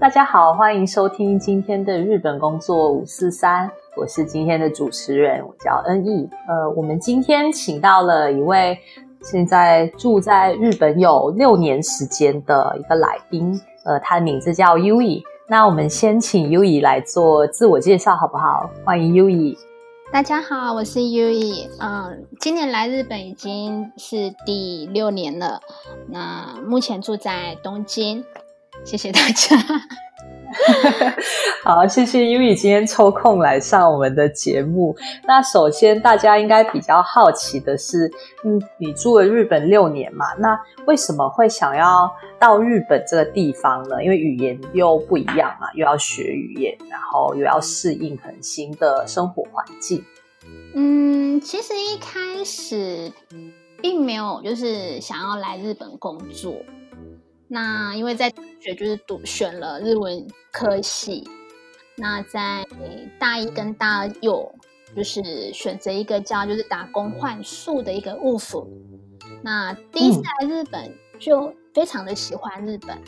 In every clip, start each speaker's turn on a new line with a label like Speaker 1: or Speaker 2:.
Speaker 1: 大家好，欢迎收听今天的日本工作五四三，我是今天的主持人，我叫恩义。呃，我们今天请到了一位现在住在日本有六年时间的一个来宾，呃，他的名字叫 U E。那我们先请 U E 来做自我介绍，好不好？欢迎 U E。
Speaker 2: 大家好，我是 U E。嗯，今年来日本已经是第六年了。那目前住在东京。谢谢大家。
Speaker 1: 好，谢谢 U 以今天抽空来上我们的节目。那首先，大家应该比较好奇的是，嗯，你住了日本六年嘛？那为什么会想要到日本这个地方呢？因为语言又不一样嘛，又要学语言，然后又要适应很新的生活环境。
Speaker 2: 嗯，其实一开始并没有就是想要来日本工作。那因为在大学就是读选了日文科系，那在大一跟大二有就是选择一个叫就是打工换宿的一个务服。那第一次来日本就非常的喜欢日本，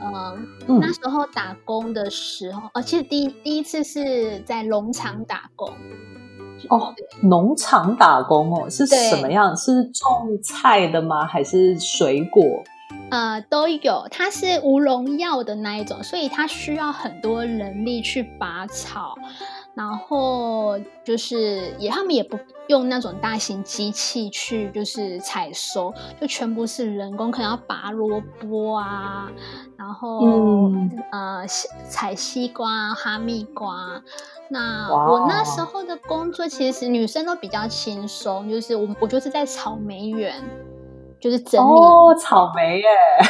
Speaker 2: 嗯，那时候打工的时候，呃，其实第第一次是在农场打工。
Speaker 1: 哦，农场打工哦，是什么样？是种菜的吗？还是水果？
Speaker 2: 呃，都有，它是无农药的那一种，所以它需要很多人力去拔草，然后就是也他们也不用那种大型机器去就是采收，就全部是人工，可能要拔萝卜啊，然后呃采西瓜、哈密瓜。那我那时候的工作其实女生都比较轻松，就是我我就是在草莓园。就是整理
Speaker 1: 哦，草莓耶，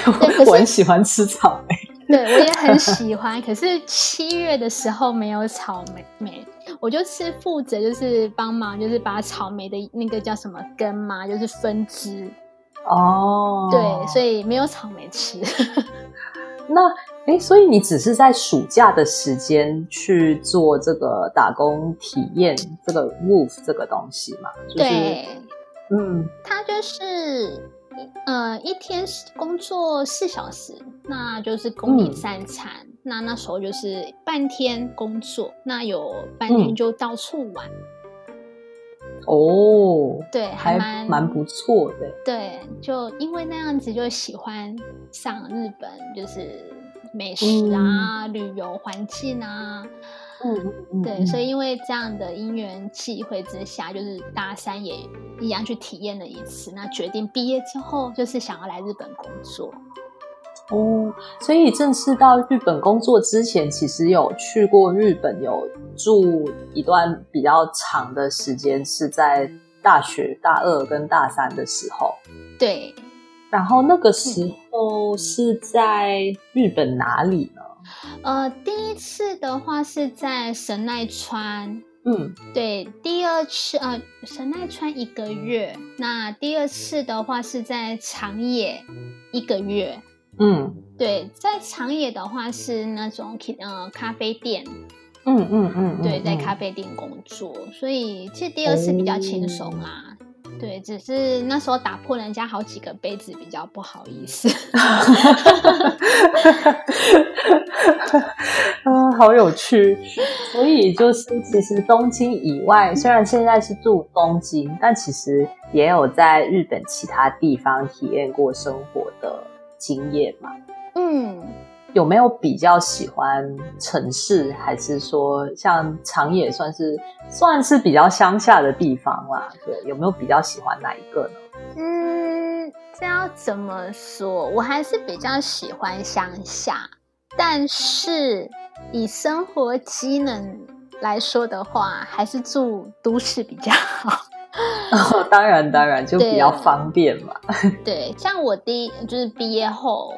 Speaker 1: 我很喜欢吃草莓。
Speaker 2: 对，我也很喜欢。可是七月的时候没有草莓，莓，我就是负责就是帮忙，就是把草莓的那个叫什么根嘛，就是分支。
Speaker 1: 哦，
Speaker 2: 对，所以没有草莓吃。
Speaker 1: 那哎，所以你只是在暑假的时间去做这个打工体验这个 move 这个东西嘛？
Speaker 2: 对，嗯，它就是。呃，一天工作四小时，那就是供你三餐。那那时候就是半天工作，那有半天就到处玩。
Speaker 1: 哦，
Speaker 2: 对，还
Speaker 1: 蛮蛮不错的。
Speaker 2: 对，就因为那样子就喜欢上日本，就是美食啊、旅游环境啊。嗯，对，所以因为这样的因缘际会之下，就是大三也一样去体验了一次。那决定毕业之后，就是想要来日本工作。
Speaker 1: 哦，所以正式到日本工作之前，其实有去过日本，有住一段比较长的时间，是在大学大二跟大三的时候。
Speaker 2: 对，
Speaker 1: 然后那个时候是在日本哪里呢？
Speaker 2: 呃，第一次的话是在神奈川，
Speaker 1: 嗯，
Speaker 2: 对，第二次呃神奈川一个月，那第二次的话是在长野一个月，
Speaker 1: 嗯，
Speaker 2: 对，在长野的话是那种呃咖啡店，
Speaker 1: 嗯嗯嗯，
Speaker 2: 对，在咖啡店工作，所以其实第二次比较轻松啦。对，只是那时候打破人家好几个杯子，比较不好意思。
Speaker 1: 嗯，好有趣。所以就是，其实东京以外，虽然现在是住东京，但其实也有在日本其他地方体验过生活的经验嘛。
Speaker 2: 嗯。
Speaker 1: 有没有比较喜欢城市，还是说像长野算是算是比较乡下的地方啦？对，有没有比较喜欢哪一个呢？
Speaker 2: 嗯，这要怎么说？我还是比较喜欢乡下，但是以生活机能来说的话，还是住都市比较好。
Speaker 1: 哦，当然当然，就比较方便嘛。
Speaker 2: 对，像我第一就是毕业后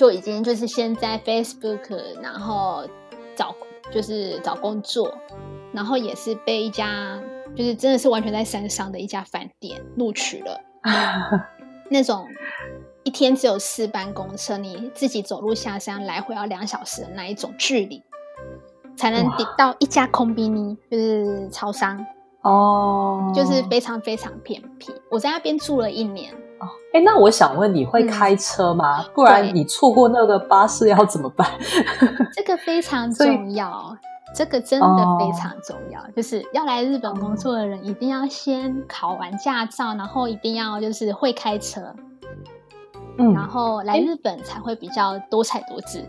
Speaker 2: 就已经就是先在 Facebook，然后找就是找工作，然后也是被一家就是真的是完全在山上的一家饭店录取了。那种一天只有四班公车，你自己走路下山来回要两小时的那一种距离，才能抵到一家空宾尼，就是超商。
Speaker 1: 哦，
Speaker 2: 就是非常非常偏僻。我在那边住了一年。
Speaker 1: 哦，哎，那我想问，你会开车吗？不然你错过那个巴士要怎么办？
Speaker 2: 这个非常重要，这个真的非常重要。就是要来日本工作的人，一定要先考完驾照，然后一定要就是会开车，嗯，然后来日本才会比较多彩多姿。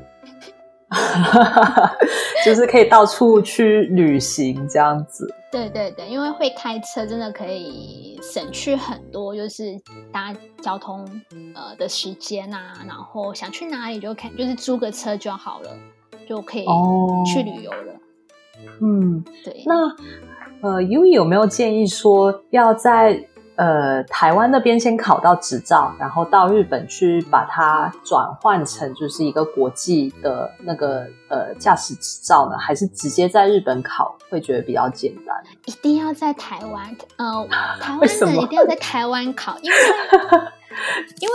Speaker 1: 就是可以到处去旅行这样子。
Speaker 2: 对对对，因为会开车真的可以省去很多，就是搭交通呃的时间啊，然后想去哪里就看，就是租个车就好了，就可以去旅游了。
Speaker 1: 嗯，
Speaker 2: 对。
Speaker 1: 那呃，U 有没有建议说要在？呃，台湾那边先考到执照，然后到日本去把它转换成就是一个国际的那个呃驾驶执照呢，还是直接在日本考会觉得比较简单？
Speaker 2: 一定要在台湾，呃，台湾人一定要在台湾考，因为 因为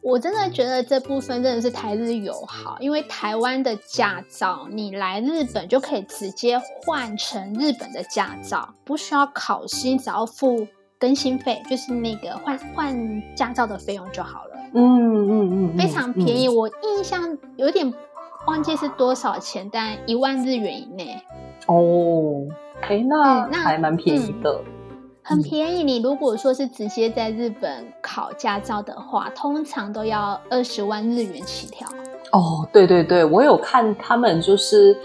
Speaker 2: 我真的觉得这部分真的是台日友好，因为台湾的驾照你来日本就可以直接换成日本的驾照，不需要考试，只要付。更新费就是那个换换驾照的费用就好了。
Speaker 1: 嗯嗯嗯，
Speaker 2: 非常便宜。我印象有点忘记是多少钱，但一万日元以内。
Speaker 1: 哦，哎，那那还蛮便宜的，
Speaker 2: 很便宜。你如果说是直接在日本考驾照的话，通常都要二十万日元起跳。
Speaker 1: 哦，对对对，我有看他们就是。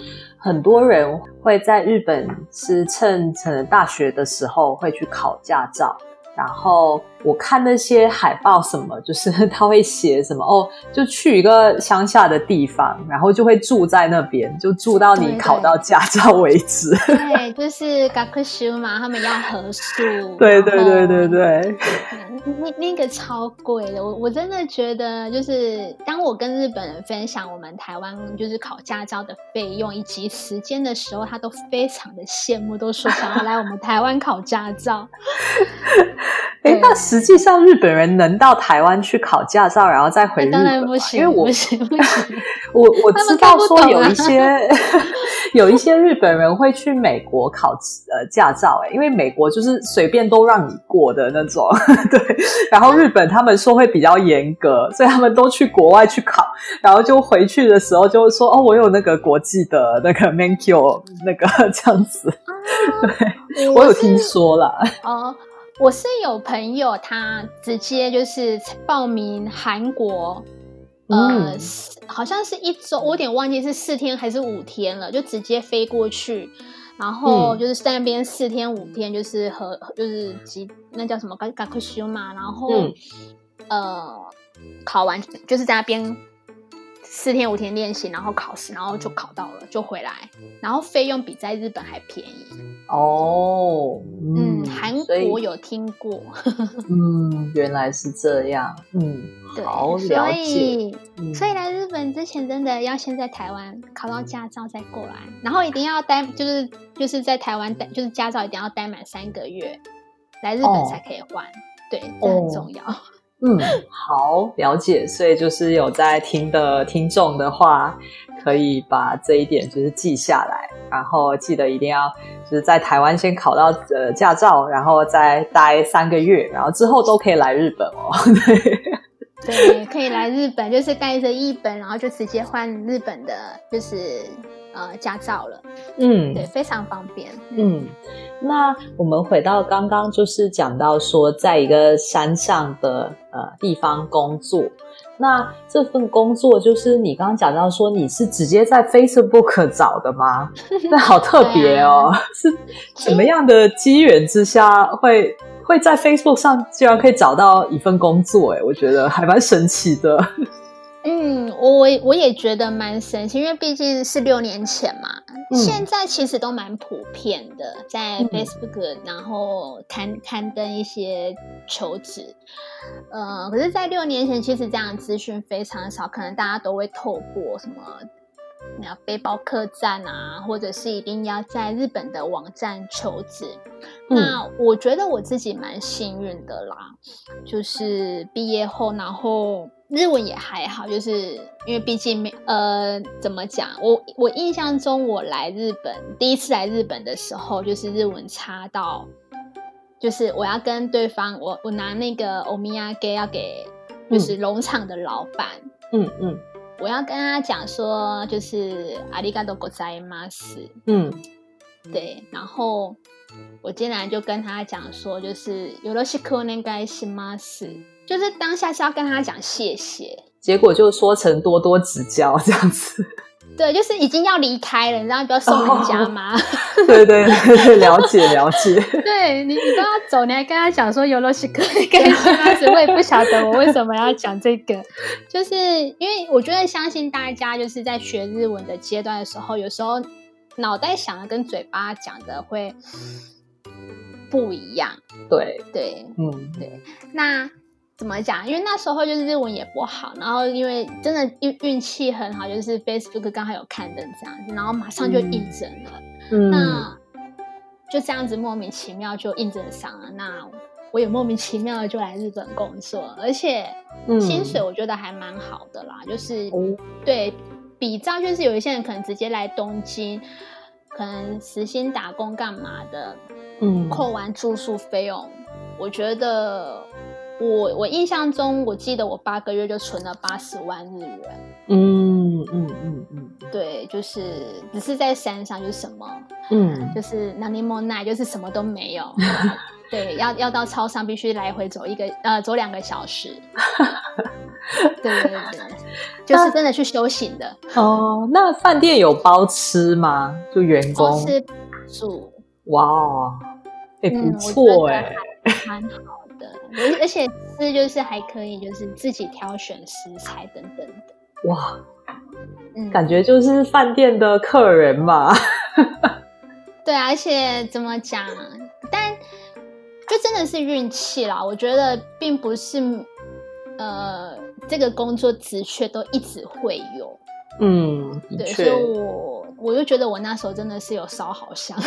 Speaker 1: 很多人会在日本是趁可能大学的时候会去考驾照，然后我看那些海报什么，就是他会写什么哦，就去一个乡下的地方，然后就会住在那边，就住到你考到驾照为止。
Speaker 2: 对，就是嘎克修嘛，他们要合宿。
Speaker 1: 对对对对对。
Speaker 2: 那那个超贵的，我我真的觉得，就是当我跟日本人分享我们台湾就是考驾照的费用以及时间的时候，他都非常的羡慕，都说想要来我们台湾考驾照。
Speaker 1: 哎，那实际上日本人能到台湾去考驾照，然后再回日本
Speaker 2: 不行，
Speaker 1: 因为我 我我知道说有一些 有一些日本人会去美国考呃驾照，哎，因为美国就是随便都让你过的那种，对。然后日本他们说会比较严格，所以他们都去国外去考，然后就回去的时候就说哦，我有那个国际的那个 mankyo 那个这样子，对我有听说了
Speaker 2: 哦。我是有朋友，他直接就是报名韩国，呃，好像是一周，我有点忘记是四天还是五天了，就直接飞过去，然后就是在那边四天五天，就是和就是集那叫什么刚刚克修嘛，然后呃考完就是在那边四天五天练习，然后考试，然后就考到了，就回来，然后费用比在日本还便宜。
Speaker 1: 哦，
Speaker 2: 嗯，韩国有听过，
Speaker 1: 嗯，原来是这样，嗯，好了解。
Speaker 2: 所以来日本之前，真的要先在台湾考到驾照再过来，然后一定要待，就是就是在台湾待，就是驾照一定要待满三个月，来日本才可以换，对，这很重要。
Speaker 1: 嗯，好了解。所以就是有在听的听众的话。可以把这一点就是记下来，然后记得一定要就是在台湾先考到呃驾照，然后再待三个月，然后之后都可以来日本哦。
Speaker 2: 对，对，可以来日本，就是带着一本，然后就直接换日本的，就是呃驾照了。嗯，对，非常方便。
Speaker 1: 嗯，那我们回到刚刚就是讲到说，在一个山上的呃地方工作。那这份工作就是你刚刚讲到说你是直接在 Facebook 找的吗？那好特别 哦，是什么样的机缘之下会会在 Facebook 上居然可以找到一份工作？哎，我觉得还蛮神奇的。
Speaker 2: 嗯，我我也觉得蛮神奇，因为毕竟是六年前嘛，
Speaker 1: 嗯
Speaker 2: 现在其实都蛮普遍的，在
Speaker 1: 嗯
Speaker 2: Facebook 然后刊刊登一些求职，呃，可是，在六年前，其实这样的资讯非常少，可能大家都会透过什么。那背包客栈啊，或者是一定要在日本的网站求职。
Speaker 1: 嗯
Speaker 2: 那我觉得我自己蛮幸运的啦，就是毕业后，然后日文也还好，就是因为毕竟没呃怎么讲，我我印象中我来日本第一次来日本的时候，就是日文差到，就是我要跟对方，我我拿那个欧米亚给要给就是农场的老板。
Speaker 1: 嗯嗯
Speaker 2: 我要跟他讲说，就是阿里嘎多ございます，
Speaker 1: 嗯
Speaker 2: 对，然后我竟然就跟他讲说，就是よろしくお願いします， 就是当下是要跟他讲谢谢，
Speaker 1: 结果就说成多多指教这样子。
Speaker 2: 对，就是已经要离开了，你知道，不要送人家吗？
Speaker 1: 对对对对，了解了解。
Speaker 2: 对你，你都要走，你还跟他讲说よろしくお願いします，我也不晓得我为什么要讲这个，就是因为我觉得相信大家就是在学日文的阶段的时候，有时候脑袋想的跟嘴巴讲的会不一样，
Speaker 1: 对，
Speaker 2: 对，
Speaker 1: 嗯
Speaker 2: 那 怎么讲？因为那时候就是日文也不好，然后因为真的运运气很好，就是 Facebook 刚好有刊登这样子，然后马上就应征了。
Speaker 1: 嗯
Speaker 2: 那就这样子莫名其妙就应征上了。那我也莫名其妙的就来日本工作，而且
Speaker 1: 嗯
Speaker 2: 薪水我觉得还蛮好的啦，就是
Speaker 1: 哦
Speaker 2: 对比照就是有一些人可能直接来东京，可能时薪打工干嘛的，
Speaker 1: 嗯
Speaker 2: 扣完住宿费用，我觉得我我印象中，我记得我八个月就存了八十万日元。
Speaker 1: 嗯嗯嗯嗯
Speaker 2: 对，就是只是在山上，就是什么，
Speaker 1: 嗯
Speaker 2: 就是哪里莫奈，就是什么都没有。对，要要到超商必须来回走一个呃走两个小时。对对对，就是真的去修行的，
Speaker 1: 哦，那饭店有包吃吗？就员工
Speaker 2: 都是住，
Speaker 1: 哇哦，哎、
Speaker 2: 嗯
Speaker 1: 不错哎、
Speaker 2: 蛮好的，而而且是就是还可以就是自己挑选食材等等的。
Speaker 1: 哇，
Speaker 2: 嗯，
Speaker 1: 感觉就是饭店的客人嘛。
Speaker 2: 对啊，而且怎么讲？但就真的是运气啦。我觉得并不是呃，这个工作职缺都一直会有。
Speaker 1: 嗯，
Speaker 2: 对，所以。我我就觉得我那时候真的是有烧好香。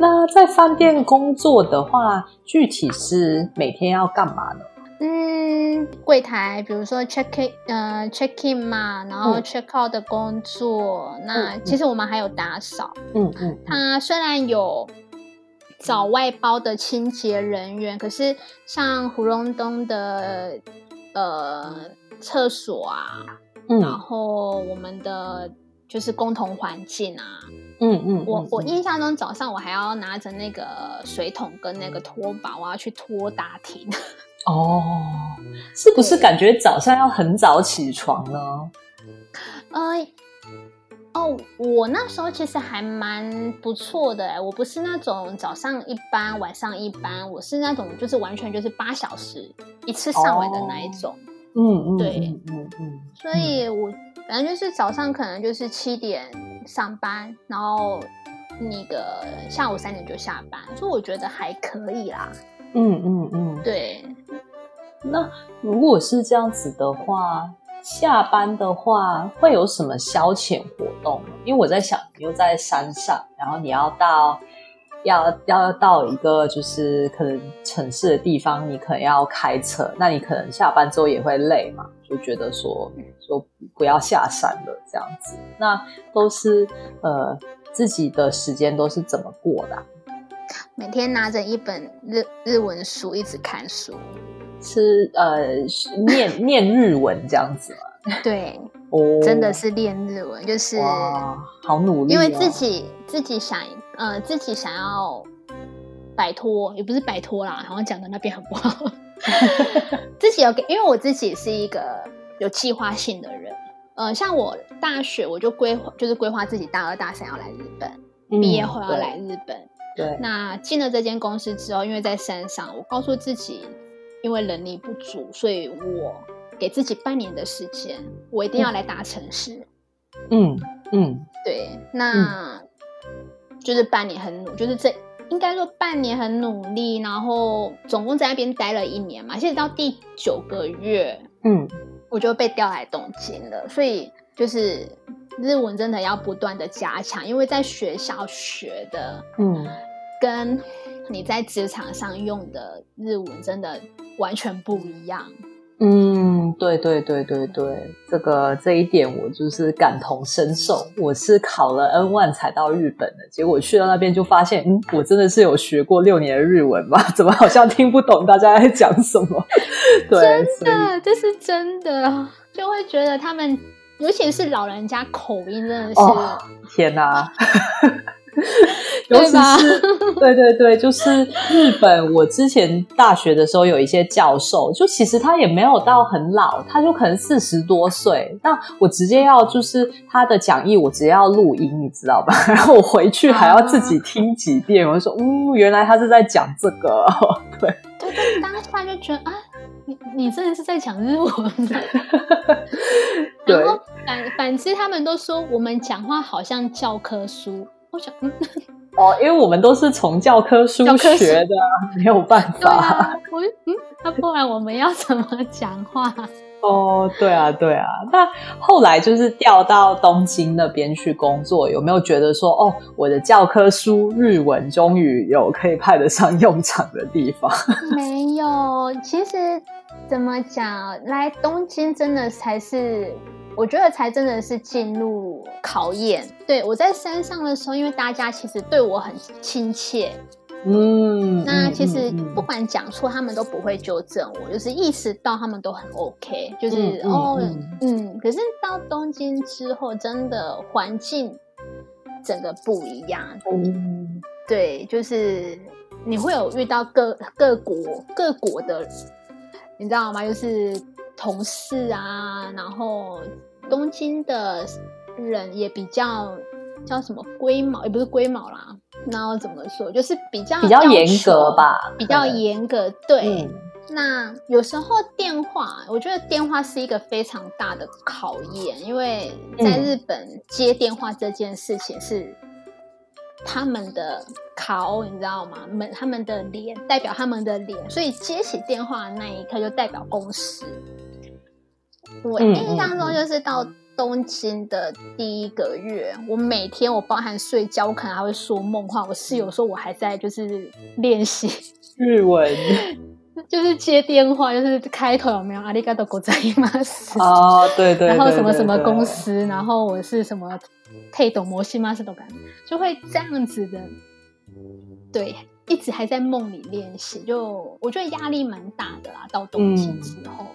Speaker 1: 那在饭店工作的话，具体是每天要干嘛呢？
Speaker 2: 嗯，柜台，比如说 check in，呃，check in 嘛，然后
Speaker 1: 嗯
Speaker 2: check out 的工作。那
Speaker 1: 嗯
Speaker 2: 其实我们还有打扫。
Speaker 1: 嗯嗯
Speaker 2: 它虽然有找外包的清洁人员，可是像胡荣东的呃厕所啊，然
Speaker 1: 嗯
Speaker 2: 后我们的就是共同环境啊，
Speaker 1: 嗯嗯，
Speaker 2: 我我
Speaker 1: 嗯
Speaker 2: 印象中早上我还要拿着那个水桶跟那个拖把，我要去拖大厅。
Speaker 1: 哦，是不是感觉早上要很早起床呢？
Speaker 2: 呃，哦，我那时候其实还蛮不错的哎，我不是那种早上一班、晚上一班，我是那种就是完全就是八小时一次上完的那一种。
Speaker 1: 嗯嗯，
Speaker 2: 对
Speaker 1: 嗯嗯嗯，
Speaker 2: 所以我反正就是早上可能就是七点上班，然后那个下午三点就下班，所以我觉得还可以啦。
Speaker 1: 嗯嗯嗯。
Speaker 2: 对，
Speaker 1: 那如果是这样子的话，下班的话会有什么消遣活动？因为我在想，你又在山上，然后你要到要要到一个就是可能城市的地方，你可能要开车，那你可能下班之后也会累嘛，就觉得说说不要下山了这样子。那都是呃自己的时间都是怎么过的啊、
Speaker 2: 每天拿着一本日日文书一直看书。
Speaker 1: 是呃念念日文这样子吗？
Speaker 2: 对，
Speaker 1: 哦，
Speaker 2: 真的是练日文，就是
Speaker 1: 哇，好努力、哦，
Speaker 2: 因为自己自己想呃自己想要摆脱，也不是摆脱啦，好像讲的那边很不好。自己有给，因为我自己是一个有计划性的人。呃，像我大学我就规划，就是规划自己大二大三要来日本，
Speaker 1: 嗯
Speaker 2: 毕业后要来日本。
Speaker 1: 对，对
Speaker 2: 那进了这间公司之后，因为在山上，我告诉自己，因为能力不足，所以我给自己半年的时间，我一定要来大城市。
Speaker 1: 嗯嗯，
Speaker 2: 对，那就是半年很努，就是这应该说半年很努力，然后总共在那边待了一年嘛，现在到第九个月，
Speaker 1: 嗯，
Speaker 2: 我就被调来东京了，所以就是日文真的要不断的加强，因为在学校学的，
Speaker 1: 嗯，
Speaker 2: 跟你在职场上用的日文真的完全不一样。
Speaker 1: 嗯，对对对对对，这个这一点我就是感同身受。我是考了 N one 才到日本的，结果去到那边就发现，嗯，我真的是有学过六年的日文吧？怎么好像听不懂大家在讲什么？对，
Speaker 2: 真的，这是真的，就会觉得他们，尤其是老人家口音，真的是，
Speaker 1: 哦、天哪！尤其是对对对，就是日本。我之前大学的时候有一些教授，就其实他也没有到很老，他就可能四十多岁。那我直接要就是他的讲义，我直接要录音，你知道吧？然后我回去还要自己听几遍。我就说，嗯，原来他是在讲这个。对
Speaker 2: 对对，当下就觉得啊，你你真的是在讲日文。然后反反之，他们都说我们讲话好像教科书。我想，嗯，
Speaker 1: 哦，因为我们都是从教科书学的，没有办法。
Speaker 2: 我嗯，那不然我们要怎么讲话？
Speaker 1: 哦，对啊，对啊。那后来就是调到东京那边去工作，有没有觉得说，哦，我的教科书日文终于有可以派得上用场的地方？
Speaker 2: 没有，其实怎么讲，来东京真的才是。我觉得才真的是进入考验。对我在山上的时候，因为大家其实对我很亲切，
Speaker 1: 嗯，
Speaker 2: 那其实不管讲错，他们都不会纠正我，就是意识到他们都很 OK，就是哦，嗯。可是到东京之后，真的环境整个不一样，
Speaker 1: 嗯，
Speaker 2: 对，就是你会有遇到各各国各国的，你知道吗？就是同事啊，然后。东京的人也比较叫什么龟毛，也不是龟毛啦。然后怎么说，就是比较
Speaker 1: 比较严格吧，
Speaker 2: 比较严格。对，那有时候电话，我觉得电话是一个非常大的考验，因为在日本接电话这件事情是他们的考，你知道吗？们他们的脸代表他们的脸，所以接起电话那一刻就代表公司。我印象中就是到东京的第一个月，我每天我包含睡觉，我可能还会说梦话。我室友说我还在就是练习
Speaker 1: 日文，
Speaker 2: 就是接电话，就是开头有没有阿里嘎多国在吗？
Speaker 1: 哦，对对，
Speaker 2: 然后什么什么公司，然后我是什么配懂模型吗？是都感就会这样子的，对，一直还在梦里练习，就我觉得压力蛮大的啦。到东京之后。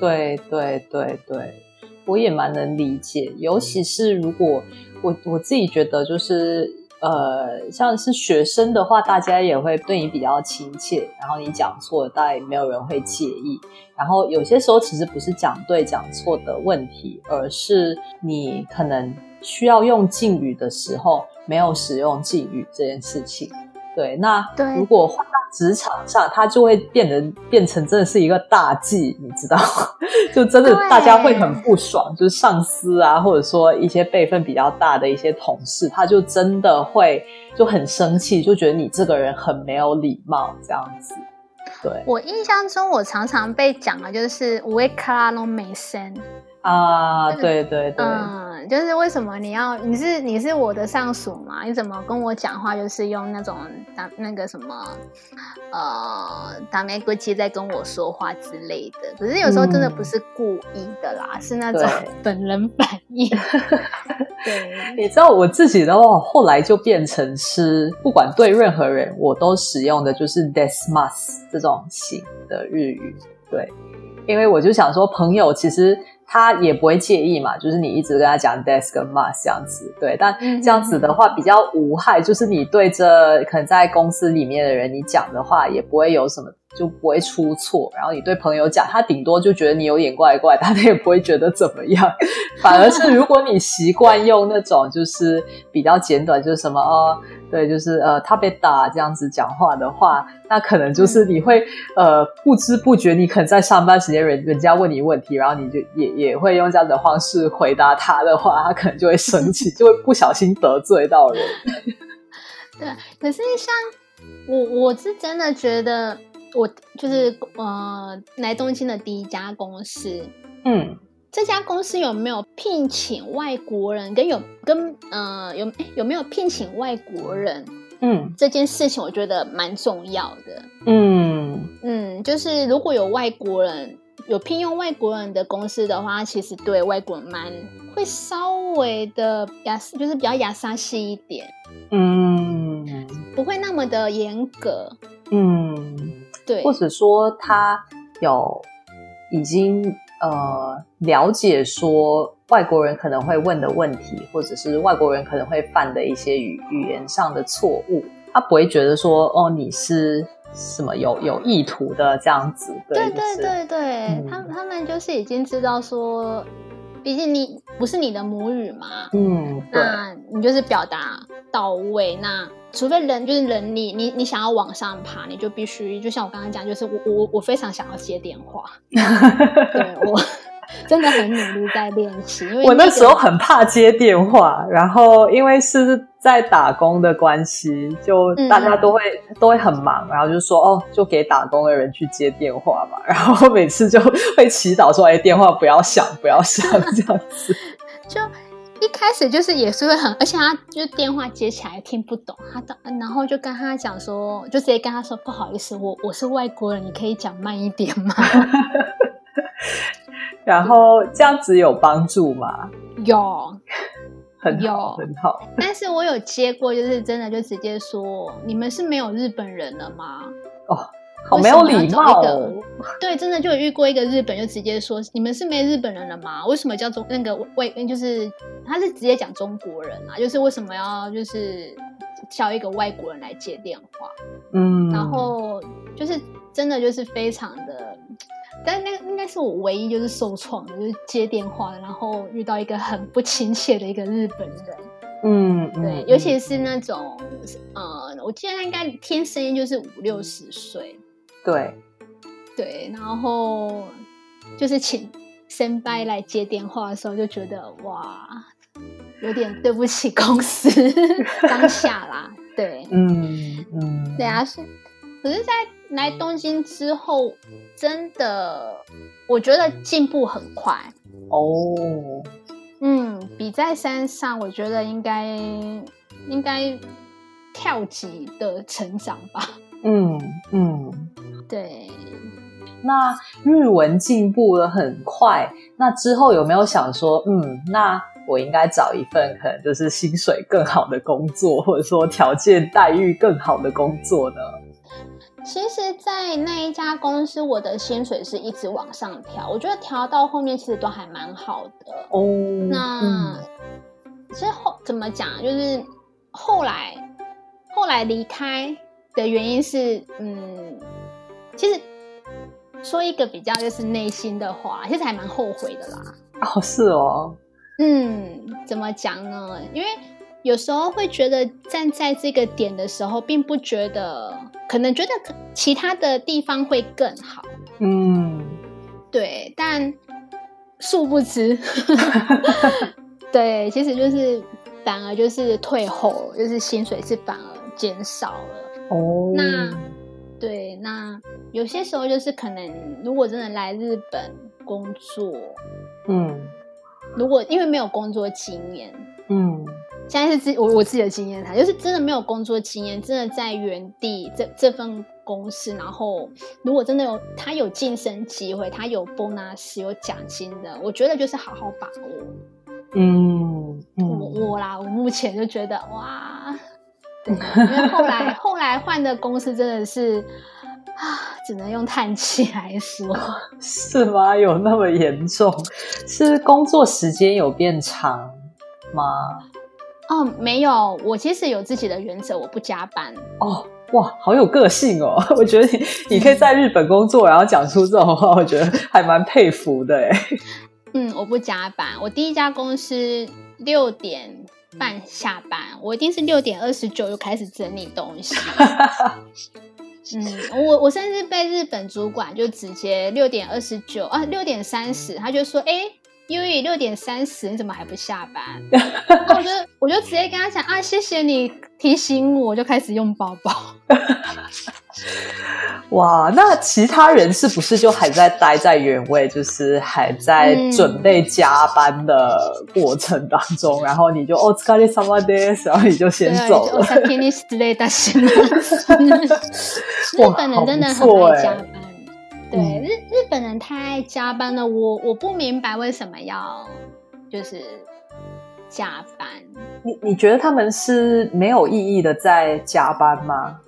Speaker 1: 对对对对，我也蛮能理解，尤其是如果我我自己觉得，就是呃，像是学生的话，大家也会对你比较亲切，然后你讲错，大概没有人会介意。然后有些时候其实不是讲对讲错的问题，而是你可能需要用敬语的时候没有使用敬语这件事情。对，那如果换到职场上，它就会变得变成真的是一个大忌，你知道？就真的大家会很不爽，就是上司啊，或者说一些辈分比较大的一些同事，他就真的会就很生气，就觉得你这个人很没有礼貌这样子。对
Speaker 2: 我印象中，我常常被讲的就是“维克拉诺美森”。
Speaker 1: 啊，对对对，
Speaker 2: 嗯，就是为什么你要你是你是我的上属嘛？你怎么跟我讲话就是用那种打那个什么呃打玫瑰机在跟我说话之类的？可是有时候真的不是故意的啦，是那种 本人反应。对，
Speaker 1: 你知道我自己的话，后来就变成是不管对任何人，我都使用的就是 desmas 这种型的日语。对，因为我就想说，朋友其实。他也不会介意嘛，就是你一直跟他讲 desk 跟 mas 这样子，对，但这样子的话比较无害，就是你对着可能在公司里面的人，你讲的话也不会有什么就不会出错。然后你对朋友讲，他顶多就觉得你有点怪怪，他也不会觉得怎么样。反而是如果你习惯用那种就是比较简短，就是什么哦，对，就是呃他被打这样子讲话的话，那可能就是你会呃不知不觉，你可能在上班时间人人家问你问题，然后你就也也会用这样的方式回答他的话，他可能就会生气，就会不小心得罪到人。
Speaker 2: 对，可是像我，我是真的觉得，我就是呃，来东京的第一家公司，
Speaker 1: 嗯，
Speaker 2: 这家公司有没有聘请外国人，跟有跟呃有诶有没有聘请外国人
Speaker 1: 嗯。
Speaker 2: 这件事情，我觉得蛮重要的。
Speaker 1: 嗯。
Speaker 2: 嗯，就是如果有外国人有聘用外国人的公司的话，其实对外国人蛮会稍微的雅，就是比较雅沙系一点，
Speaker 1: 嗯。
Speaker 2: 不会那么的严格。
Speaker 1: 嗯，
Speaker 2: 对，
Speaker 1: 或者说他有已经呃了解说外国人可能会问的问题，或者是外国人可能会犯的一些语语言上的错误，他不会觉得说哦你是什么有有意图的这样子，
Speaker 2: 对
Speaker 1: 就是
Speaker 2: 对对对，
Speaker 1: 嗯。
Speaker 2: 他他们就是已经知道说，毕竟你不是你的母语嘛，
Speaker 1: 嗯
Speaker 2: 那你就是表达到位。那除非人就是人力，你你想要往上爬，你就必须就像我刚刚讲，就是我我我非常想要接电话，对我真的很努力在练习，因为个
Speaker 1: 我那时候很怕接电话，然后因为是在打工的关系，就
Speaker 2: 嗯
Speaker 1: 大家都会、都会很忙，然后就说哦，就给打工的人去接电话吧。然后每次就会祈祷说，哎，电话不要响，不要响 这样子。
Speaker 2: 就一开始就是也是会很，而且他就是电话接起来听不懂，他的然后就跟他讲说，就直接跟他说不好意思，我我是外国人，你可以讲慢一点吗？
Speaker 1: 然后这样子有帮助吗？
Speaker 2: 有，
Speaker 1: 很好，
Speaker 2: 有
Speaker 1: 很好。
Speaker 2: 但是我有接过，就是真的就直接说，你们是没有日本人了吗？
Speaker 1: 哦好没有礼貌
Speaker 2: 为什么要
Speaker 1: 哦。
Speaker 2: 对，真的就有遇过一个日本，就直接说你们是没日本人了吗？为什么叫中那个外就是他是直接讲中国人啊？就是为什么要就是叫一个外国人来接电话？
Speaker 1: 嗯，
Speaker 2: 然后就是真的就是非常的，但那个应该是我唯一就是受创的，就是接电话，然后遇到一个很不亲切的一个日本人。
Speaker 1: 嗯，嗯。
Speaker 2: 对，
Speaker 1: 嗯
Speaker 2: 尤其。是那种呃，我记得他应该听声音就是五六十岁，
Speaker 1: 对，
Speaker 2: 对，然后就是请先拜来接电话的时候，就觉得哇，有点对不起公司 当下啦，对，
Speaker 1: 嗯嗯，
Speaker 2: 对啊，是，可是，在来东京之后，真的我觉得进步很快，
Speaker 1: 哦，
Speaker 2: 嗯，比在山上，我觉得应该应该跳级的成长吧，
Speaker 1: 嗯嗯。
Speaker 2: 对。
Speaker 1: 那日文进步的很快，那之后有没有想说，嗯，那我应该找一份可能就是薪水更好的工作，或者说条件待遇更好的工作呢？
Speaker 2: 其实，在那一家公司，我的薪水是一直往上调，我觉得调到后面其实都还蛮好的。
Speaker 1: 哦，
Speaker 2: 那
Speaker 1: 嗯
Speaker 2: 之后怎么讲？就是后来后来离开的原因是，嗯，其实说一个比较就是内心的话，其实还蛮后悔的啦。
Speaker 1: 哦，是哦，
Speaker 2: 嗯，怎么讲呢？因为有时候会觉得站在这个点的时候，并不觉得，可能觉得其他的地方会更好，
Speaker 1: 嗯。
Speaker 2: 对，但殊不知，对，其实就是反而就是退后，就是薪水是反而减少了。
Speaker 1: 哦，
Speaker 2: 那对，那有些时候就是可能，如果真的来日本工作，
Speaker 1: 嗯。
Speaker 2: 如果因为没有工作经验，
Speaker 1: 嗯
Speaker 2: 现在是自我我自己的经验谈，就是真的没有工作经验，真的在原地这这份公司，然后如果真的有他有晋升机会，他有 bonus 有奖金的，我觉得就是好好把握。
Speaker 1: 嗯
Speaker 2: 我
Speaker 1: 嗯，
Speaker 2: 我啦，我目前就觉得哇，对，因为后来后来换的公司真的是啊，只能用叹气来说。
Speaker 1: 是吗？有那么严重？是工作时间有变长吗？
Speaker 2: 哦，没有，我其实有自己的原则，我不加班。
Speaker 1: 哦哇，好有个性哦！我觉得你你可以在日本工作，然后讲出这种话，我觉得还蛮佩服的哎。
Speaker 2: 嗯，我不加班，我第一家公司六点半下班，我一定是六点二十九就开始整理东西。嗯，我我甚至被日本主管就直接六点二十九啊，六点三十，他就说，哎，优宇六点三十，你怎么还不下班？我就我就直接跟他讲啊，谢谢你提醒我，我就开始用包包。
Speaker 1: 哇，那其他人是不是就还在待在原位，就是还在准备加班的过程当中？然后你就哦，疲れ様です，然后你就先走了。日
Speaker 2: 本人真的很爱加班， 对日日本人太爱加班了。我我不明白为什么要就是加班。
Speaker 1: 你你觉得他们是没有意义的在加班吗？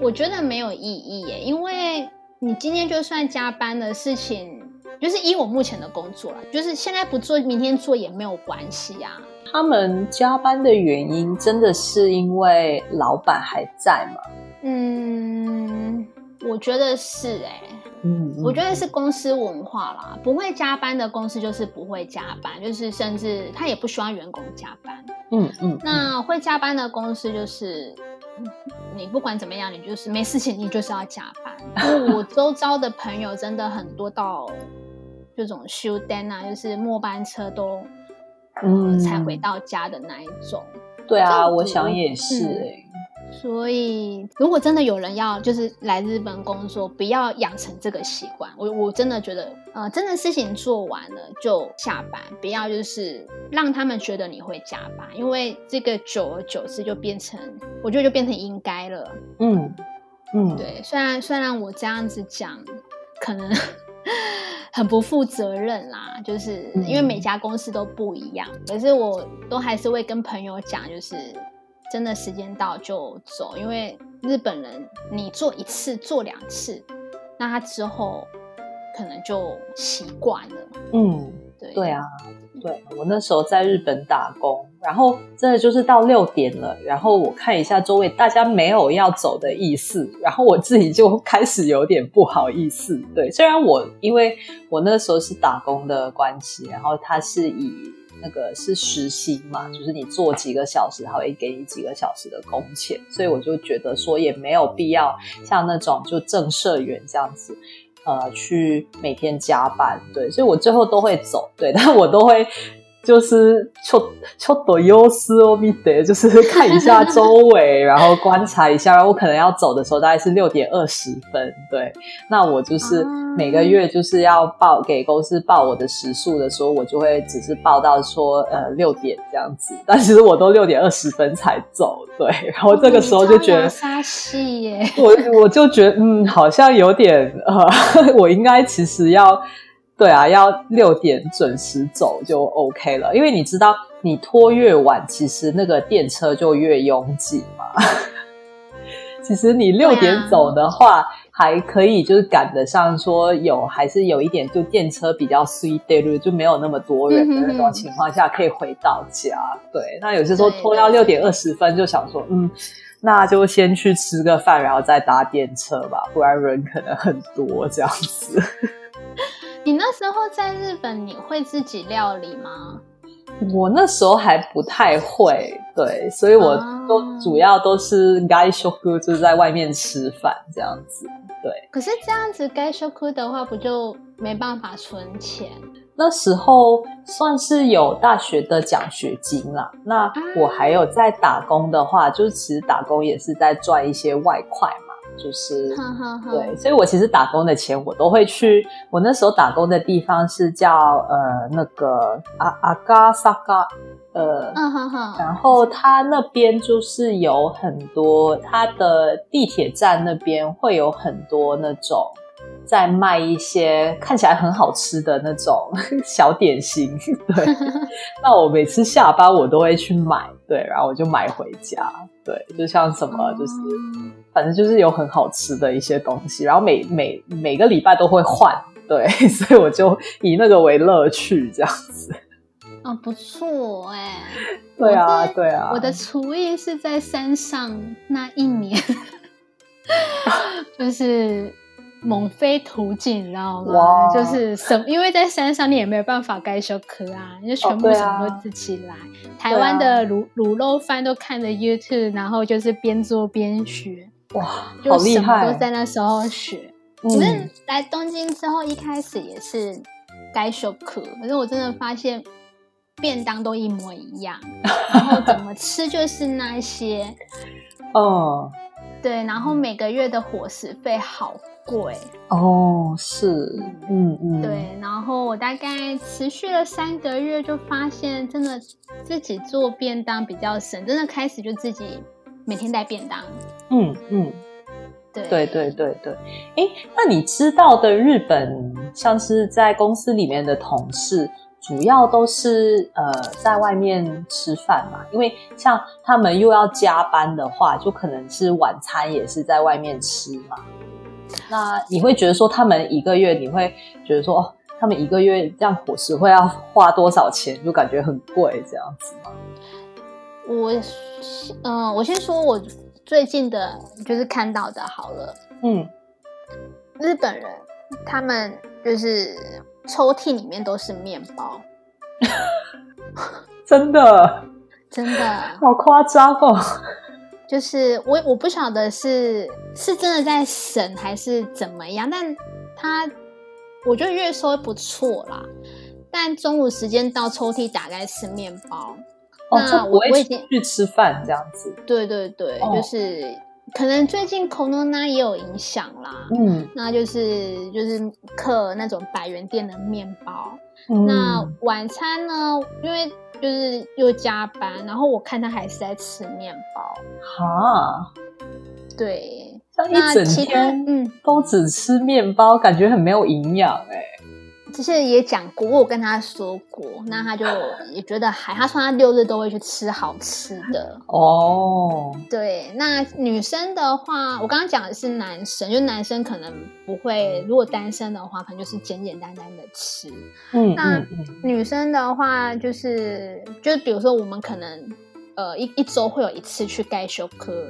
Speaker 2: 我觉得没有意义耶，因为你今天就算加班的事情，就是以我目前的工作了，就是现在不做，明天做也没有关系啊。
Speaker 1: 他们加班的原因真的是因为老板还在吗？
Speaker 2: 嗯，我觉得是哎，嗯，我觉得是公司文化啦，不会加班的公司就是不会加班，就是甚至他也不希望员工加班。嗯嗯，那会加班的公司就是。你不管怎么样，你就是没事情，你就是要加班。我 周遭的朋友真的很多，到这种休单啊，就是末班车都嗯才回到家的那一种。
Speaker 1: 对啊，我想也是哎。
Speaker 2: 所以，如果真的有人要就是来日本工作，不要养成这个习惯。我我真的觉得，呃，真的事情做完了就下班，不要就是让他们觉得你会加班，因为这个久而久之就变成，我觉得就变成应该了。嗯嗯，对。虽然虽然我这样子讲，可能 很不负责任啦，就是因为每家公司都不一样，可是我都还是会跟朋友讲，就是。真的时间到就走，因为日本人你做一次做两次，那他之后可能就习惯了。嗯，对
Speaker 1: 对啊，对我那时候在日本打工，然后真的就是到六点了，然后我看一下周围大家没有要走的意思，然后我自己就开始有点不好意思。对，虽然我因为我那时候是打工的关系，然后他是以。那个是实习嘛，就是你做几个小时，他会给你几个小时的工钱，所以我就觉得说也没有必要像那种就正社员这样子，呃，去每天加班，对，所以我最后都会走，对，但我都会。就是出出多优势哦，咪得就是看一下周围，然后观察一下。然后我可能要走的时候大概是六点二十分，对。那我就是每个月就是要报给公司报我的时数的时候，我就会只是报到说呃六点这样子。但其实我都六点二十分才走，对。然后这个时候就觉得
Speaker 2: 杀戏耶，
Speaker 1: 我我就觉得嗯，好像有点呃，我应该其实要。对啊，要六点准时走就 OK 了，因为你知道，你拖越晚，其实那个电车就越拥挤嘛。其实你六点走的话，还可以就是赶得上，说有还是有一点，就电车比较 sweet day 就没有那么多人的那种情况下，可以回到家。对，那有些时候拖到六点二十分，就想说，嗯，那就先去吃个饭，然后再搭电车吧，不然人可能很多这样子。
Speaker 2: 你那时候在日本，你会自己料理吗？
Speaker 1: 我那时候还不太会，对，所以我都主要都是该修库，就是在外面吃饭这样子，对。
Speaker 2: 可是这样子该修库的话，不就没办法存钱？
Speaker 1: 那时候算是有大学的奖学金啦。那我还有在打工的话，就是其实打工也是在赚一些外快嘛。就是对，所以我其实打工的钱我都会去。我那时候打工的地方是叫呃那个阿阿嘎萨嘎，呃，然后他那边就是有很多，他的地铁站那边会有很多那种在卖一些看起来很好吃的那种 小点心。对，那我每次下班我都会去买，对，然后我就买回家。对，就像什么就是。反正就是有很好吃的一些东西，然后每每每个礼拜都会换，对，所以我就以那个为乐趣这样子。
Speaker 2: 啊，不错哎。
Speaker 1: 对啊，对啊。
Speaker 2: 我的厨艺是在山上那一年 就是猛飞途径，你知道吗？
Speaker 1: 哇
Speaker 2: 就是什，因为在山上你也没有办法该修课啊，你就全部什么都自己来。台湾的卤卤肉饭都看着 YouTube，然后就是边做边学，
Speaker 1: 哇，
Speaker 2: 就
Speaker 1: 好厉
Speaker 2: 什么
Speaker 1: 害
Speaker 2: 都！在那时候学。可是
Speaker 1: 嗯，
Speaker 2: 来东京之后，一开始也是该修课，可是我真的发现便当都一模一样，然后怎么吃就是那些，
Speaker 1: 哦
Speaker 2: 对，然后每个月的伙食费好贵，
Speaker 1: 哦，是，嗯嗯，
Speaker 2: 对，然后我大概持续了三个月，就发现真的自己做便当比较省，真的开始就自己每天带便当，
Speaker 1: 嗯嗯，
Speaker 2: 对
Speaker 1: 对对对对。哎，那你知道的日本，像是在公司里面的同事，主要都是呃在外面吃饭嘛？因为像他们又要加班的话，就可能是晚餐也是在外面吃嘛。那你会觉得说，他们一个月，你会觉得说，哦，他们一个月这样伙食会要花多少钱？就感觉很贵这样子吗？
Speaker 2: 我，嗯、我先说我最近的，就是看到的好了。
Speaker 1: 嗯，
Speaker 2: 日本人他们就是抽屉里面都是面包，
Speaker 1: 真的
Speaker 2: 真 的
Speaker 1: 好夸张哦。
Speaker 2: 就是我我不晓得是是真的在省还是怎么样，但他我觉得月收不错啦。但中午时间到，抽屉打开是面包。
Speaker 1: 哦，
Speaker 2: 那我我已经
Speaker 1: 去吃饭这样子。
Speaker 2: 对对对，
Speaker 1: 哦
Speaker 2: 就是可能最近 Corona 也有影响啦。
Speaker 1: 嗯，
Speaker 2: 那就是就是刻那种百元店的面包。
Speaker 1: 嗯
Speaker 2: 那晚餐呢？因为就是又加班，然后我看他还是在吃面包。
Speaker 1: 哈，
Speaker 2: 对，
Speaker 1: 这样一整
Speaker 2: 那其他
Speaker 1: 天
Speaker 2: 嗯，
Speaker 1: 都只吃面包，感觉很没有营养哎。
Speaker 2: 之前也讲过，我有跟他说过，那他就也觉得还，他说他六日都会去吃好吃的。
Speaker 1: 哦，
Speaker 2: 对，那女生的话，我刚刚讲的是男生，就男生可能不会，如果单身的话，可能就是简简单单的吃。
Speaker 1: 嗯
Speaker 2: 那女生的话，就是就比如说我们可能呃一一周会有一次去盖修科，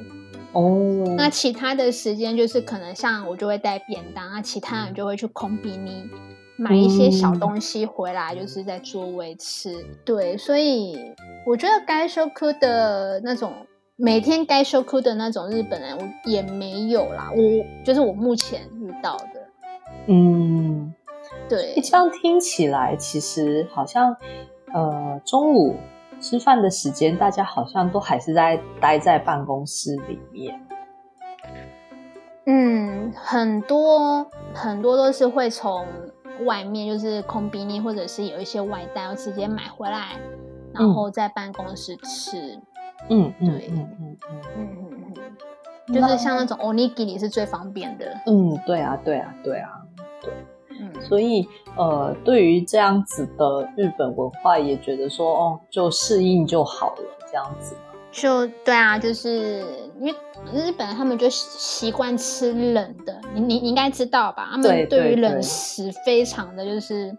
Speaker 1: 哦，
Speaker 2: 那其他的时间就是可能像我就会带便当，那其他人就会去空比尼买一些小东西回来，就是在座位吃。对，所以我觉得该修科的那种每天该修科的那种日本人，我也没有啦。我就是我目前遇到的，
Speaker 1: 嗯，
Speaker 2: 对
Speaker 1: 诶，这样听起来其实好像呃中午吃饭的时间，大家好像都还是在待在办公室里面。
Speaker 2: 嗯，很多很多都是会从外面，就是空比尼或者是有一些外带，我直接买回来，然后在办公室吃。
Speaker 1: 嗯嗯
Speaker 2: 对
Speaker 1: 嗯嗯嗯
Speaker 2: 嗯嗯嗯，就是像那种 onigiri 是最方便的。
Speaker 1: 嗯，对啊对啊对啊。
Speaker 2: 嗯，
Speaker 1: 所以呃，对于这样子的日本文化，也觉得说哦，就适应就好了，这样子。
Speaker 2: 就对啊，就是因为日本人他们就习惯吃冷的，你你你应该知道吧？他们
Speaker 1: 对
Speaker 2: 于冷食非常的就是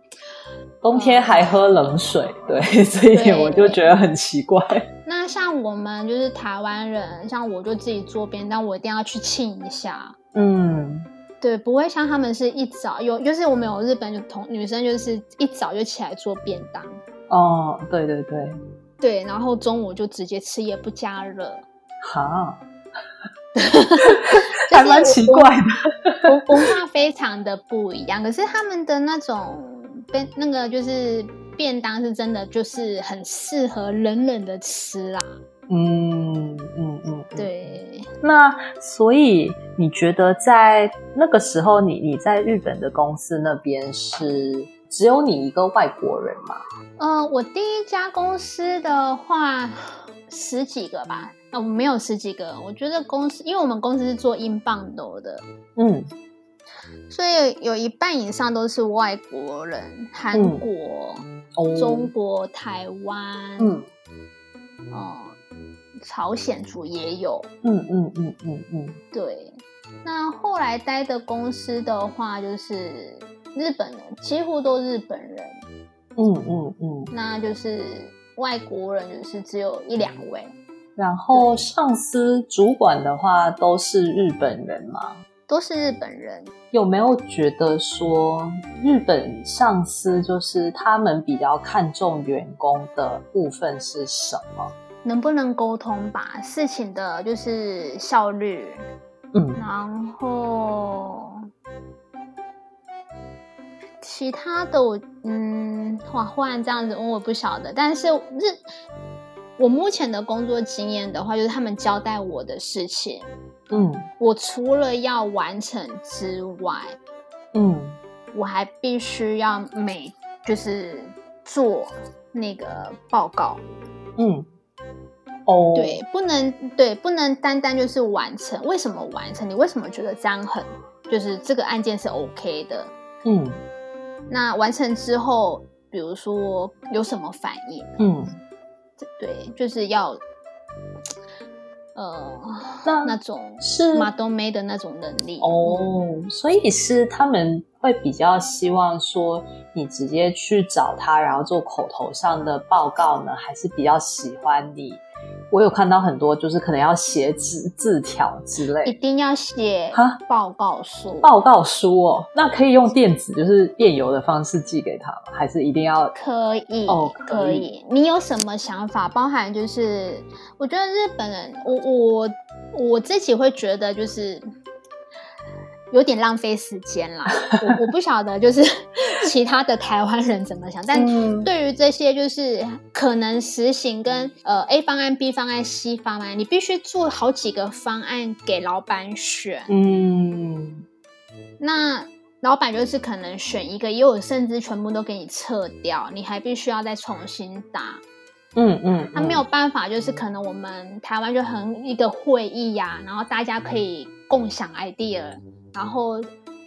Speaker 1: 冬天还喝冷水，对，所以
Speaker 2: 对
Speaker 1: 我就觉得很奇怪。
Speaker 2: 那像我们就是台湾人，像我就自己做便当，我一定要去庆一下。
Speaker 1: 嗯，
Speaker 2: 对，不会像他们是一早有，就是我们有日本就同女生就是一早就起来做便当，
Speaker 1: 哦，对对对，
Speaker 2: 对，然后中午就直接吃，也不加热，
Speaker 1: 哈，
Speaker 2: 就 是
Speaker 1: 还蛮奇怪的。
Speaker 2: 文文化非常的不一样。可是他们的那种便那个就是便当是真的就是很适合冷冷的吃啦。
Speaker 1: 嗯嗯嗯，嗯。
Speaker 2: 对，
Speaker 1: 那所以你觉得在那个时候你，你在日本的公司那边是只有你一个外国人吗？
Speaker 2: 呃，我第一家公司的话十几个吧，呃，我没有十几个。我觉得公司，因为我们公司是做英镑斗的，
Speaker 1: 嗯。
Speaker 2: 所以有一半以上都是外国人，韩
Speaker 1: 嗯
Speaker 2: 国、
Speaker 1: 哦。
Speaker 2: 中国、台湾，
Speaker 1: 嗯。
Speaker 2: 哦、朝鲜族也有。
Speaker 1: 嗯嗯嗯嗯嗯。
Speaker 2: 对，那后来待的公司的话，就是日本人，几乎都日本人，
Speaker 1: 嗯嗯嗯
Speaker 2: 那就是外国人，就是只有一两位。
Speaker 1: 然后上司、主管的话都是日本人嘛？
Speaker 2: 都是日本人。
Speaker 1: 有没有觉得说日本上司就是他们比较看重员工的部分是什么？
Speaker 2: 能不能沟通吧？事情的就是效率，
Speaker 1: 嗯
Speaker 2: 然后其他的我嗯，哇，忽然这样子问我不晓得，但是日我目前的工作经验的话，就是他们交代我的事情，
Speaker 1: 嗯。
Speaker 2: 我除了要完成之外，
Speaker 1: 嗯。
Speaker 2: 我还必须要每就是做那个报告，
Speaker 1: 嗯，哦，
Speaker 2: 对，不能对，不能单单就是完成。为什么完成？你为什么觉得这样很就是这个案件是 OK 的？
Speaker 1: 嗯
Speaker 2: 那完成之后，比如说有什么反应？
Speaker 1: 嗯，
Speaker 2: 对，就是要呃
Speaker 1: 那
Speaker 2: 那种
Speaker 1: 是
Speaker 2: 马东梅的那种能力
Speaker 1: 哦，所以是他们会比较希望说你直接去找他，然后做口头上的报告呢，还是比较喜欢你？我有看到很多就是可能要写纸字条之类一
Speaker 2: 定要写
Speaker 1: 哈
Speaker 2: 报告书。
Speaker 1: 报告书哦，那可以用电子就是电邮的方式寄给他吗？还是一定要？
Speaker 2: 可以
Speaker 1: 哦可以
Speaker 2: 可以。你有什么想法？包含就是，我觉得日本人，我我我自己会觉得就是有点浪费时间啦。我我不晓得就是 其他的台湾人怎么想，但
Speaker 1: 嗯
Speaker 2: 对于这些就是可能实行跟呃 A 方案、B 方案、C 方案，你必须做好几个方案给老板选。
Speaker 1: 嗯
Speaker 2: 那老板就是可能选一个，也有甚至全部都给你撤掉，你还必须要再重新打。
Speaker 1: 嗯嗯，
Speaker 2: 他没有办法，就是可能我们台湾就很一个会议呀、然后大家可以共享 idea，然后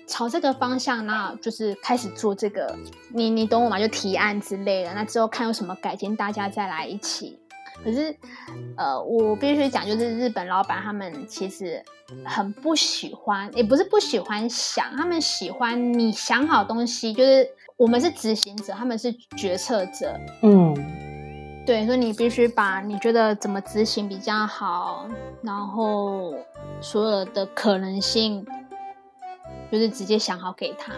Speaker 2: 朝这个方向，那就是开始做这个，你你懂我吗？就提案之类的，那之后看有什么改进，大家再来一起。可是，呃，我必须讲，就是日本老板他们其实很不喜欢，也不是不喜欢想，他们喜欢你想好东西，就是我们是执行者，他们是决策者，
Speaker 1: 嗯
Speaker 2: 对，所以你必须把你觉得怎么执行比较好，然后所有的可能性，就是直接想好给他。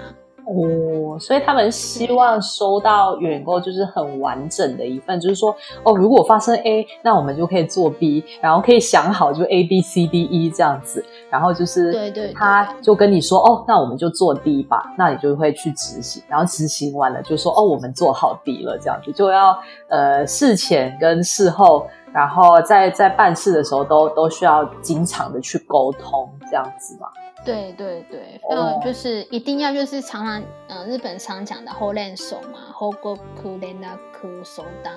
Speaker 1: 哦，所以他们希望收到员工就是很完整的一份，就是说，哦，如果发生 A，那我们就可以做 B，然后可以想好就 A B C D E 这样子，然后就是
Speaker 2: 对对对。
Speaker 1: 他就跟你说，哦，那我们就做 D 吧，那你就会去执行，然后执行完了就说，哦，我们做好 D 了，这样子就要呃事前跟事后，然后在在办事的时候都都需要经常的去沟通，这样子嘛。
Speaker 2: 对对对，
Speaker 1: 哦
Speaker 2: 嗯，就是一定要就是常常，嗯、日本常讲的 “hold 手”嘛，“hold go ku l a ku so d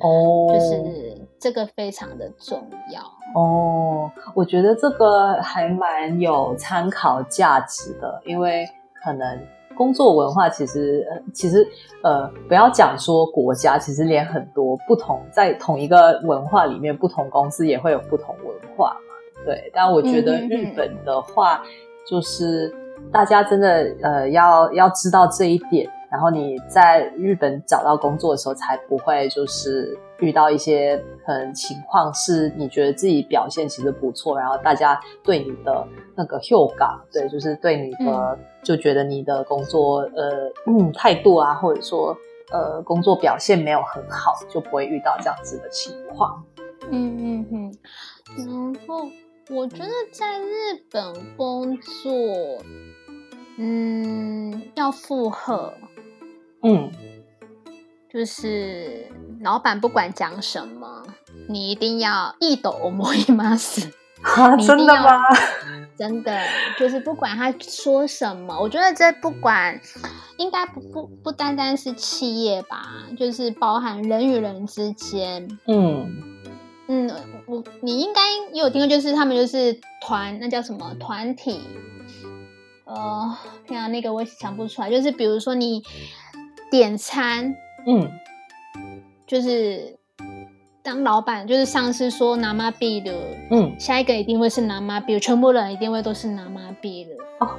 Speaker 1: 哦，
Speaker 2: 就是这个非常的重要。
Speaker 1: 哦，我觉得这个还蛮有参考价值的，因为可能工作文化其实呃其实呃不要讲说国家，其实连很多不同在同一个文化里面，不同公司也会有不同文化嘛。对，但我觉得日本的话，就是大家真的呃要要知道这一点，然后你在日本找到工作的时候，才不会就是遇到一些可能情况是你觉得自己表现其实不错，然后大家对你的那个 hiệu 感，对，就是对你的、就觉得你的工作呃嗯态度啊，或者说呃工作表现没有很好，就不会遇到这样子的情况。
Speaker 2: 嗯嗯嗯，然后我觉得在日本工作，嗯，要附和，
Speaker 1: 嗯
Speaker 2: 就是老板不管讲什么，你一定要一抖思います。
Speaker 1: 啊，
Speaker 2: 你一定要
Speaker 1: 真的吗？
Speaker 2: 真的就是不管他说什么，我觉得这不管应该不不不单单是企业吧，就是包含人与人之间。
Speaker 1: 嗯
Speaker 2: 嗯，我你应该也有听过，就是他们就是团，那叫什么团体？呃，天啊，那个我想不出来。就是比如说你点餐，
Speaker 1: 嗯
Speaker 2: 就是当老板，就是上司说拿妈币的，
Speaker 1: 嗯，
Speaker 2: 下一个一定会是拿妈币，全部人一定会都是拿妈币的。
Speaker 1: 哦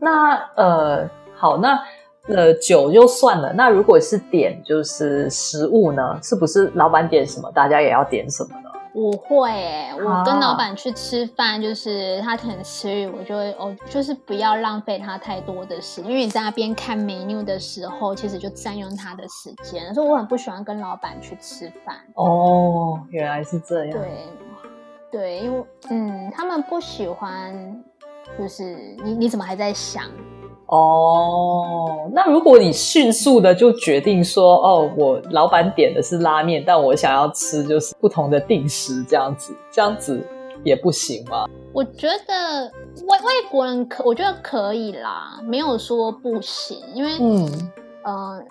Speaker 1: 那呃好，那呃酒就算了，那如果是点就是食物呢，是不是老板点什么，大家也要点什么呢？
Speaker 2: 我会诶、我跟
Speaker 1: 啊
Speaker 2: 老板去吃饭，就是他可能吃鱼，我就会哦，就是不要浪费他太多的时间，因为你在那边看 menu 的时候，其实就占用他的时间，所以我很不喜欢跟老板去吃饭。
Speaker 1: 哦，原来是这样。
Speaker 2: 对，对，因为嗯，他们不喜欢，就是你你怎么还在想？
Speaker 1: 哦，那如果你迅速的就决定说，哦，我老板点的是拉面，但我想要吃就是不同的定时这样子，这样子也不行吗？
Speaker 2: 我觉得外外国人可，我觉得可以啦，没有说不行，因为
Speaker 1: 嗯
Speaker 2: 呃，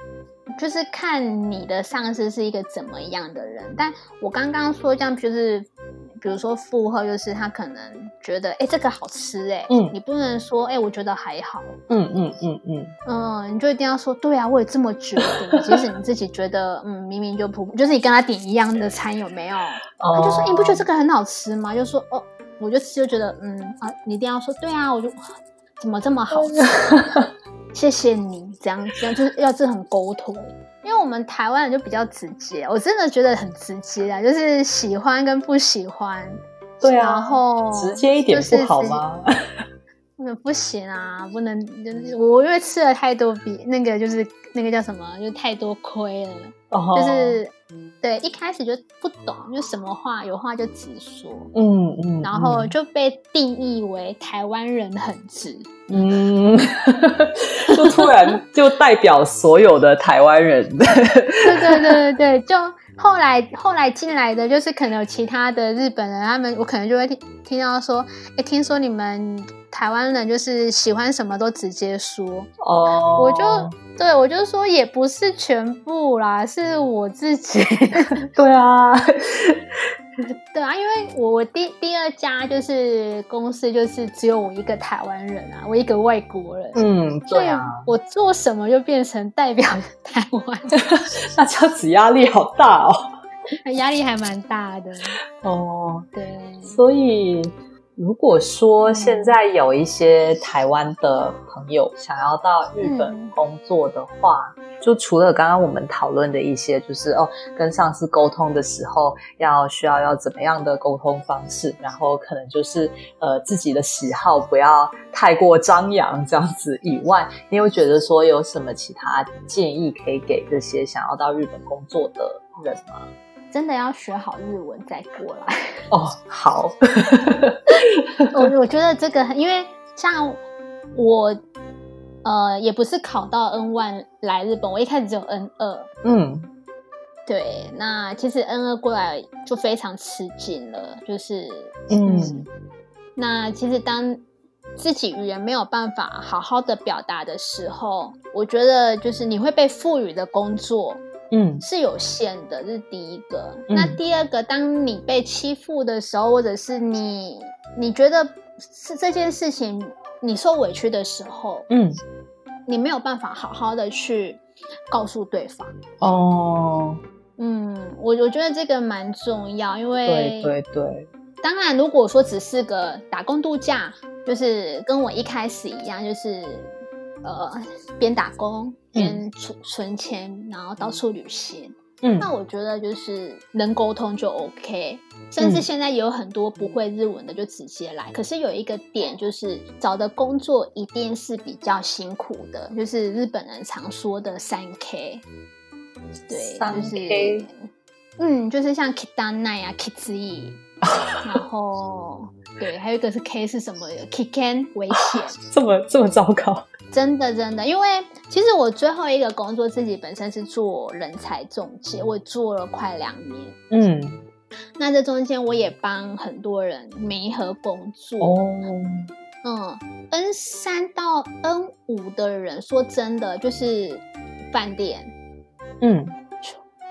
Speaker 2: 就是看你的上司是一个怎么样的人。但我刚刚说这样，就是比如说负荷，就是他可能觉得，哎、这个好吃、哎，
Speaker 1: 嗯
Speaker 2: 你不能说，哎、我觉得还好，
Speaker 1: 嗯嗯嗯嗯，
Speaker 2: 嗯，你就一定要说，对啊，我也这么觉得。即使你自己觉得，嗯，明明就普，就是你跟他点一样的餐，有没有？他就说，你不觉得这个很好吃吗？就说，哦，我就吃就觉得，嗯啊，你一定要说，对啊，我就怎么这么好吃？谢谢你，这样这样就是要这很沟通。因为我们台湾人就比较直接，我真的觉得很直接啊，就是喜欢跟不喜欢，
Speaker 1: 对啊，
Speaker 2: 然后
Speaker 1: 直接一点
Speaker 2: 就是
Speaker 1: 不好吗？
Speaker 2: 那不行啊，不能，就是我因为吃了太多比那个就是那个叫什么，就太多亏了，
Speaker 1: 哦
Speaker 2: 就是对一开始就不懂，就什么话有话就直说，
Speaker 1: 嗯嗯，
Speaker 2: 然后就被定义为台湾人很直，
Speaker 1: 嗯，就突然就代表所有的台湾人，
Speaker 2: 对对对对对，就后来后来进来的就是可能有其他的日本人，他们我可能就会听听到说，哎，听说你们台湾人就是喜欢什么都直接说，
Speaker 1: 哦，
Speaker 2: 我就对我就说也不是全部啦，是我自己。
Speaker 1: 对啊，
Speaker 2: 对啊，因为我我第第二家就是公司就是只有我一个台湾人啊，我一个外国人，
Speaker 1: 嗯，对啊，
Speaker 2: 我做什么就变成代表台湾，
Speaker 1: 那这样子压力好大哦。
Speaker 2: 压力还蛮大的。
Speaker 1: 哦，
Speaker 2: 对，
Speaker 1: 所以如果说现在有一些台湾的朋友想要到日本
Speaker 2: 嗯
Speaker 1: 工作的话，就除了刚刚我们讨论的一些，就是哦，跟上司沟通的时候要需要要怎么样的沟通方式，然后可能就是呃自己的喜好不要太过张扬这样子以外，你有觉得说有什么其他建议可以给这些想要到日本工作的人吗？
Speaker 2: 真的要学好日文再过来。
Speaker 1: 哦，好，
Speaker 2: 我我觉得这个，因为像我，呃，也不是考到 N one 来日本，我一开始只有 N 二。
Speaker 1: 嗯
Speaker 2: 对，那其实 N 二过来就非常吃紧了，就是
Speaker 1: 嗯
Speaker 2: 那其实当自己语言没有办法好好的表达的时候，我觉得就是你会被赋予的工作
Speaker 1: 嗯。
Speaker 2: 是有限的，这是第一个。
Speaker 1: 嗯。
Speaker 2: 那第二个，当你被欺负的时候，或者是你你觉得是这件事情你受委屈的时候，
Speaker 1: 嗯，
Speaker 2: 你没有办法好好的去告诉对方。
Speaker 1: 哦，
Speaker 2: 嗯，我我觉得这个蛮重要，因为
Speaker 1: 对对对，
Speaker 2: 当然，如果说只是个打工度假，就是跟我一开始一样，就是呃边打工边存存钱，然后到处旅行。
Speaker 1: 嗯
Speaker 2: 那我觉得就是能沟通就 OK，甚至
Speaker 1: 嗯
Speaker 2: 现在也有很多不会日文的就直接来。可是有一个点就是找的工作一定是比较辛苦的，就是日本人常说的三 K。对，
Speaker 1: 三
Speaker 2: 就是
Speaker 1: K
Speaker 2: 嗯，就是像 kitana 啊 kitsi，然后 对，还有一个是 K 是什么？kiken 危险。
Speaker 1: 这么这么糟糕，
Speaker 2: 真的真的，因为其实我最后一个工作自己本身是做人才中介，我做了快两年。
Speaker 1: 嗯
Speaker 2: 那这中间我也帮很多人媒合工作。
Speaker 1: 哦，
Speaker 2: 嗯，N 三到 N 五的人，说真的，就是饭店、
Speaker 1: 嗯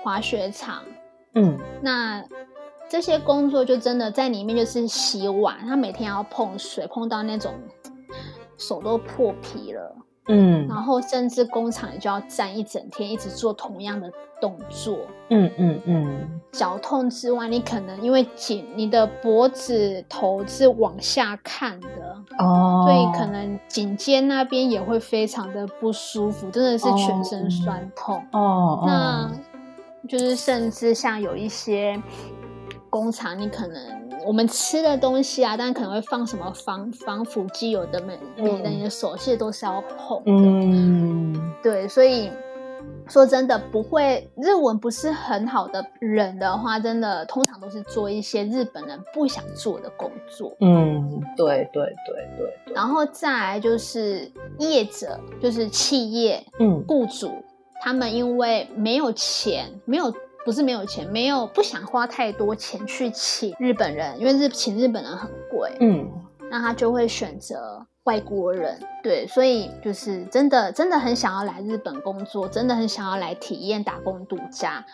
Speaker 2: 滑雪场，
Speaker 1: 嗯
Speaker 2: 那这些工作就真的在里面就是洗碗，他每天要碰水，碰到那种手都破皮了。
Speaker 1: 嗯。
Speaker 2: 然后甚至工厂就要站一整天，一直做同样的动作，
Speaker 1: 嗯嗯嗯，
Speaker 2: 脚痛之外，你可能因为颈，你的脖子头是往下看的，
Speaker 1: 哦，
Speaker 2: 所以可能颈肩那边也会非常的不舒服，真的是全身酸痛。
Speaker 1: 哦，
Speaker 2: 那就是甚至像有一些工厂，你可能我们吃的东西啊，但可能会放什么防防腐剂，有的没没的，你的手其实都是要碰的。
Speaker 1: 嗯，
Speaker 2: 对，所以说真的不会日文不是很好的人的话，真的通常都是做一些日本人不想做的工作。
Speaker 1: 嗯，对对对对对，
Speaker 2: 然后再来就是业者，就是企业
Speaker 1: 嗯
Speaker 2: 雇主，他们因为没有钱，没有不是没有钱，没有不想花太多钱去请日本人，因为日请日本人很贵，
Speaker 1: 嗯
Speaker 2: 那他就会选择外国人。对，所以就是真的真的很想要来日本工作，真的很想要来体验打工度假。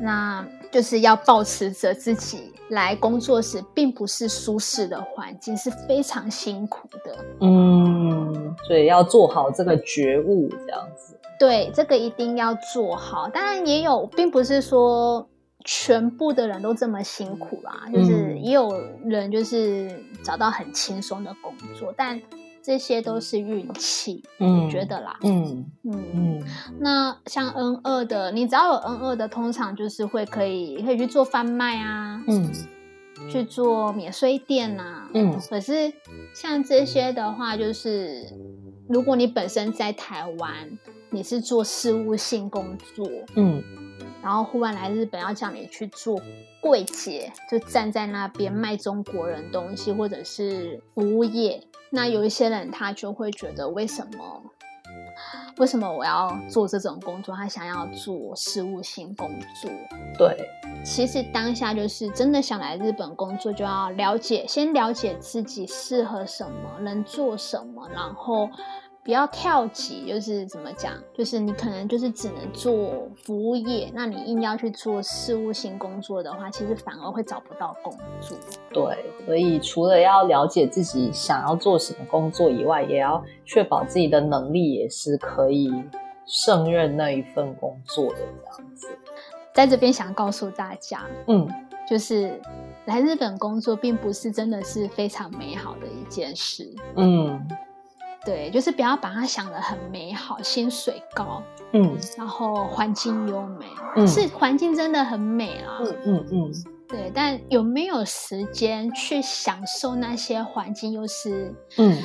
Speaker 2: 那就是要保持着自己来工作时并不是舒适的环境，是非常辛苦的。
Speaker 1: 嗯，所以要做好这个觉悟，这样子。
Speaker 2: 对，这个一定要做好。当然也有，并不是说全部的人都这么辛苦啦，就是
Speaker 1: 嗯
Speaker 2: 也有人就是找到很轻松的工作，但这些都是运气，
Speaker 1: 嗯
Speaker 2: 我觉得啦。
Speaker 1: 嗯
Speaker 2: 嗯，
Speaker 1: 嗯
Speaker 2: 那像 N 二的，你只要有 N 二的，通常就是会可以可以去做贩卖啊，
Speaker 1: 嗯
Speaker 2: 去做免税店呐、
Speaker 1: 嗯
Speaker 2: 可是像这些的话，就是如果你本身在台湾，你是做事务性工作，
Speaker 1: 嗯
Speaker 2: 然后忽然来日本要叫你去做柜姐，就站在那边卖中国人东西，或者是服务业。那有一些人他就会觉得，为什么为什么我要做这种工作？他想要做事务性工作。
Speaker 1: 对，
Speaker 2: 其实当下就是真的想来日本工作，就要了解，先了解自己适合什么，能做什么，然后不要跳级。就是怎么讲，就是你可能就是只能做服务业，那你硬要去做事务性工作的话，其实反而会找不到工作。
Speaker 1: 对，所以除了要了解自己想要做什么工作以外，也要确保自己的能力也是可以胜任那一份工作的这样子。
Speaker 2: 在这边想告诉大家，
Speaker 1: 嗯
Speaker 2: 就是来日本工作并不是真的是非常美好的一件事。
Speaker 1: 嗯
Speaker 2: 对，就是不要把它想得很美好，薪水高，
Speaker 1: 嗯
Speaker 2: 然后环境优美，
Speaker 1: 嗯
Speaker 2: 是环境真的很美啦。
Speaker 1: 嗯嗯嗯，
Speaker 2: 对，但有没有时间去享受那些环境，又是
Speaker 1: 嗯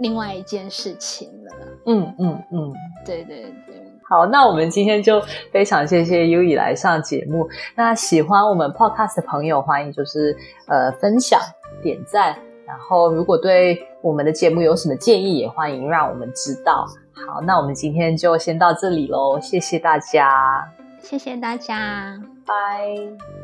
Speaker 2: 另外一件事情了。
Speaker 1: 嗯嗯嗯。
Speaker 2: 对对对，
Speaker 1: 好，那我们今天就非常谢谢 U 以来上节目。那喜欢我们 Podcast 的朋友，欢迎就是呃分享、点赞，然后如果对我们的节目有什么建议，也欢迎让我们知道。好，那我们今天就先到这里喽，谢谢大家，
Speaker 2: 谢谢大家。
Speaker 1: 拜。